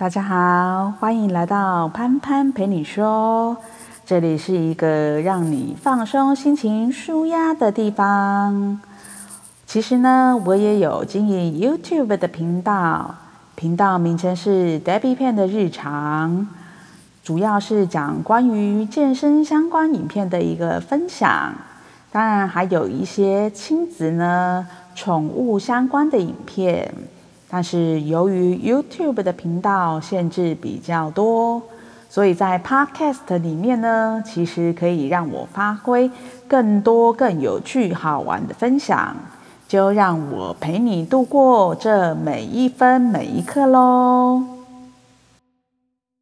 大家好，欢迎来到潘潘陪你说。这里是一个让你放松心情、舒压的地方。其实呢，我也有经营 YouTube 的频道，频道名称是 Debbie Pan 的日常，主要是讲关于健身相关影片的一个分享。当然，还有一些亲子呢、宠物相关的影片。但是由于 YouTube 的频道限制比较多，所以在 Podcast 里面呢，其实可以让我发挥更多更有趣好玩的分享，就让我陪你度过这每一分每一刻喽。